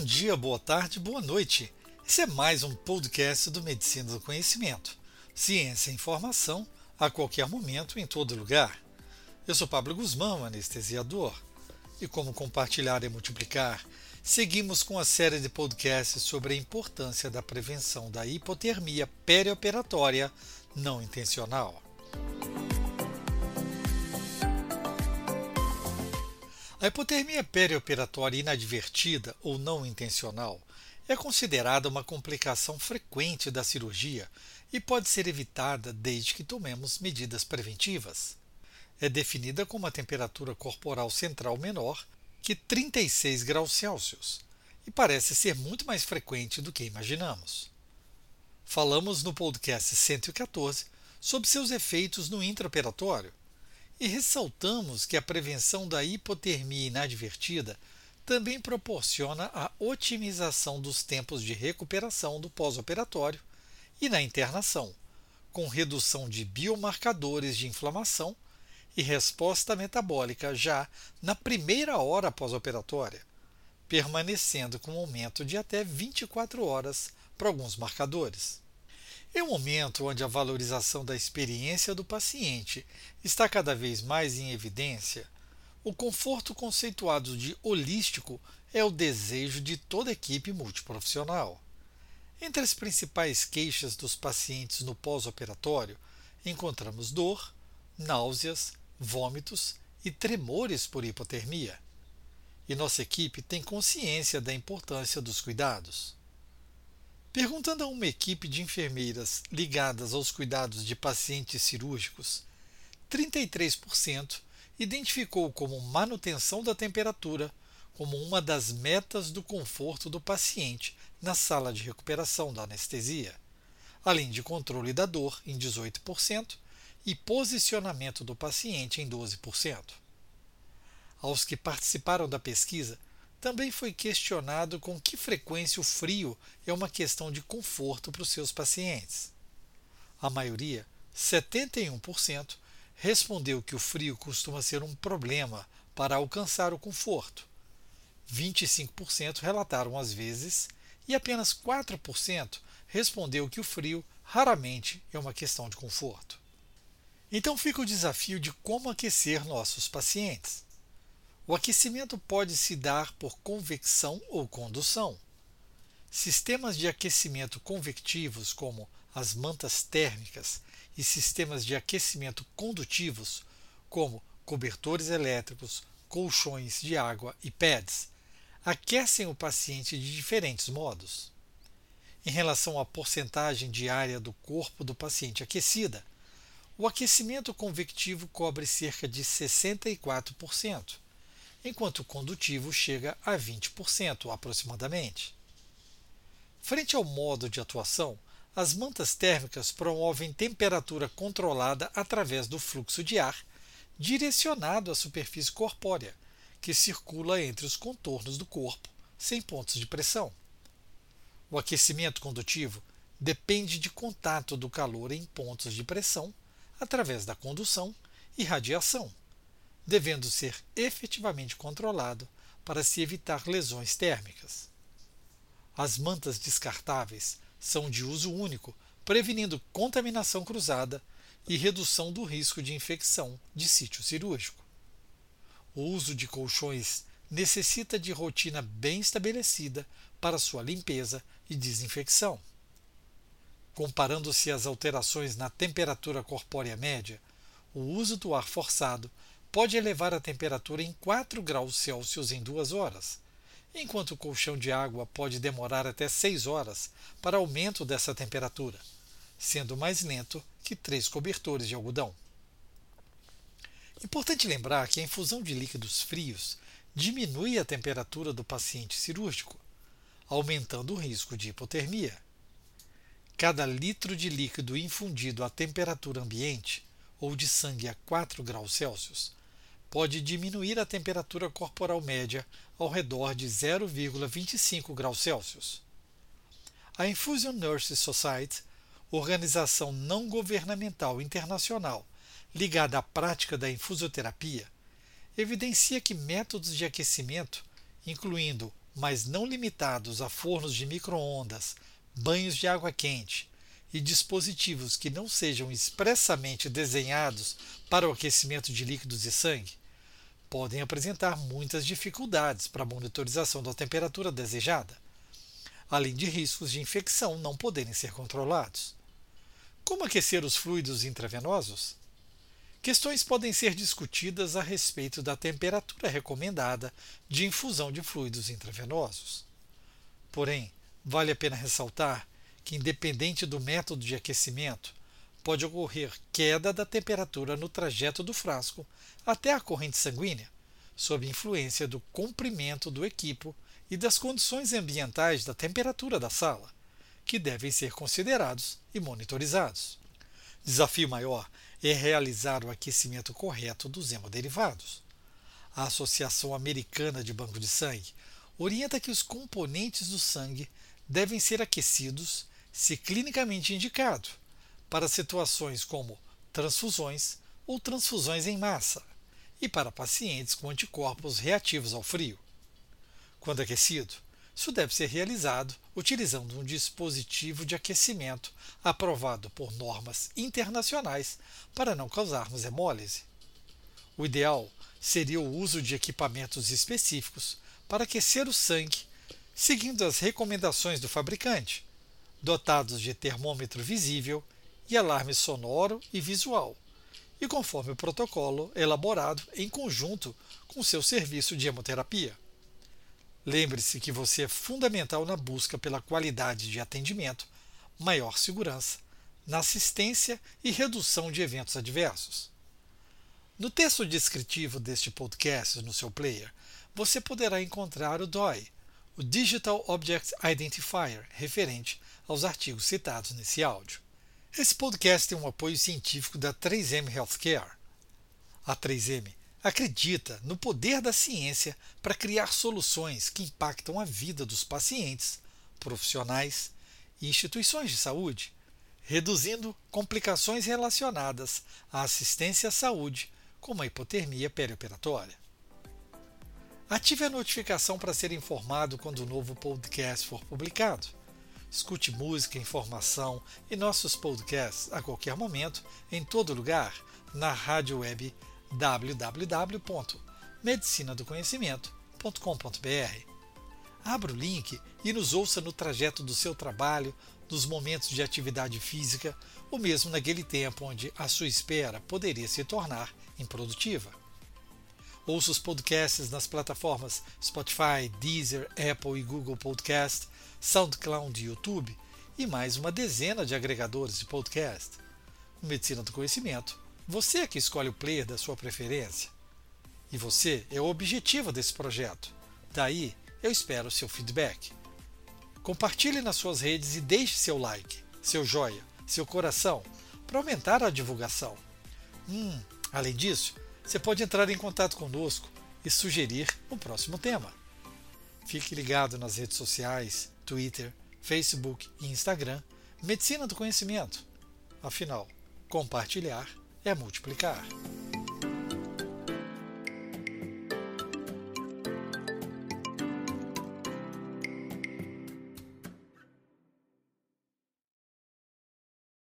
Bom dia, boa tarde, boa noite. Esse é mais um podcast do Medicina do Conhecimento. Ciência e informação a qualquer momento, em todo lugar. Eu sou Pablo Guzmão, anestesiador. E como compartilhar e multiplicar, seguimos com a série de podcasts sobre a importância da prevenção da hipotermia perioperatória não intencional. A hipotermia perioperatória inadvertida ou não intencional é considerada uma complicação frequente da cirurgia e pode ser evitada desde que tomemos medidas preventivas. É definida como a temperatura corporal central menor que 36 graus Celsius e parece ser muito mais frequente do que imaginamos. Falamos no podcast 114 sobre seus efeitos no intraoperatório e ressaltamos que a prevenção da hipotermia inadvertida também proporciona a otimização dos tempos de recuperação do pós-operatório e na internação, com redução de biomarcadores de inflamação e resposta metabólica já na primeira hora pós-operatória, permanecendo com um aumento de até 24 horas para alguns marcadores. Em um momento onde a valorização da experiência do paciente está cada vez mais em evidência, o conforto conceituado de holístico é o desejo de toda equipe multiprofissional. Entre as principais queixas dos pacientes no pós-operatório, encontramos dor, náuseas, vômitos e tremores por hipotermia. E nossa equipe tem consciência da importância dos cuidados. Perguntando a uma equipe de enfermeiras ligadas aos cuidados de pacientes cirúrgicos, 33% identificou como manutenção da temperatura como uma das metas do conforto do paciente na sala de recuperação da anestesia, além de controle da dor em 18% e posicionamento do paciente em 12%. Aos que participaram da pesquisa, também foi questionado com que frequência o frio é uma questão de conforto para os seus pacientes. A maioria, 71%, respondeu que o frio costuma ser um problema para alcançar o conforto. 25% relataram às vezes e apenas 4% respondeu que o frio raramente é uma questão de conforto. Então fica o desafio de como aquecer nossos pacientes. O aquecimento pode se dar por convecção ou condução. Sistemas de aquecimento convectivos, como as mantas térmicas, e sistemas de aquecimento condutivos, como cobertores elétricos, colchões de água e pads, aquecem o paciente de diferentes modos. Em relação à porcentagem de área do corpo do paciente aquecida, o aquecimento convectivo cobre cerca de 64% enquanto o condutivo chega a 20% aproximadamente. Frente ao modo de atuação, as mantas térmicas promovem temperatura controlada através do fluxo de ar direcionado à superfície corpórea, que circula entre os contornos do corpo, sem pontos de pressão. O aquecimento condutivo depende de contato do calor em pontos de pressão através da condução e radiação devendo ser efetivamente controlado para se evitar lesões térmicas. As mantas descartáveis são de uso único, prevenindo contaminação cruzada e redução do risco de infecção de sítio cirúrgico. O uso de colchões necessita de rotina bem estabelecida para sua limpeza e desinfecção. Comparando-se às alterações na temperatura corpórea média, o uso do ar forçado pode elevar a temperatura em 4 graus Celsius em duas horas, enquanto o colchão de água pode demorar até 6 horas para aumento dessa temperatura, sendo mais lento que três cobertores de algodão. Importante lembrar que a infusão de líquidos frios diminui a temperatura do paciente cirúrgico, aumentando o risco de hipotermia. Cada litro de líquido infundido à temperatura ambiente ou de sangue a 4 graus Celsius pode diminuir a temperatura corporal média ao redor de 0,25 graus Celsius. A Infusion Nurses Society, organização não governamental internacional ligada à prática da infusioterapia, evidencia que métodos de aquecimento, incluindo mas não limitados a fornos de microondas, banhos de água quente e dispositivos que não sejam expressamente desenhados para o aquecimento de líquidos e sangue, podem apresentar muitas dificuldades para a monitorização da temperatura desejada, além de riscos de infecção não poderem ser controlados. Como aquecer os fluidos intravenosos? Questões podem ser discutidas a respeito da temperatura recomendada de infusão de fluidos intravenosos. Porém, vale a pena ressaltar que, independente do método de aquecimento, pode ocorrer queda da temperatura no trajeto do frasco até a corrente sanguínea, sob influência do comprimento do equipo e das condições ambientais da temperatura da sala, que devem ser considerados e monitorizados. Desafio maior é realizar o aquecimento correto dos hemoderivados. A Associação Americana de Banco de Sangue orienta que os componentes do sangue devem ser aquecidos, se clinicamente indicado, para situações como transfusões ou transfusões em massa e para pacientes com anticorpos reativos ao frio. Quando aquecido, isso deve ser realizado utilizando um dispositivo de aquecimento aprovado por normas internacionais para não causarmos hemólise. O ideal seria o uso de equipamentos específicos para aquecer o sangue, seguindo as recomendações do fabricante, dotados de termômetro visível e alarme sonoro e visual, e conforme o protocolo elaborado em conjunto com seu serviço de hemoterapia. Lembre-se que você é fundamental na busca pela qualidade de atendimento, maior segurança, na assistência e redução de eventos adversos. No texto descritivo deste podcast no seu player, você poderá encontrar o DOI, o Digital Object Identifier, referente aos artigos citados nesse áudio. Esse podcast tem um apoio científico da 3M Healthcare. A 3M acredita no poder da ciência para criar soluções que impactam a vida dos pacientes, profissionais e instituições de saúde, reduzindo complicações relacionadas à assistência à saúde, como a hipotermia perioperatória. Ative a notificação para ser informado quando o novo podcast for publicado. Escute música, informação e nossos podcasts a qualquer momento, em todo lugar, na rádio web www.medicinadoconhecimento.com.br. Abra o link e nos ouça no trajeto do seu trabalho, nos momentos de atividade física ou mesmo naquele tempo onde a sua espera poderia se tornar improdutiva. Ouça os podcasts nas plataformas Spotify, Deezer, Apple e Google Podcast, SoundCloud e YouTube e mais uma dezena de agregadores de podcast. Medicina do Conhecimento você é que escolhe o player da sua preferência. E você é o objetivo desse projeto. Daí eu espero o seu feedback. Compartilhe nas suas redes e deixe seu like, seu joia, seu coração para aumentar a divulgação. Hum, além disso, você pode entrar em contato conosco e sugerir o um próximo tema. Fique ligado nas redes sociais, Twitter, Facebook e Instagram, Medicina do Conhecimento. Afinal, compartilhar é multiplicar.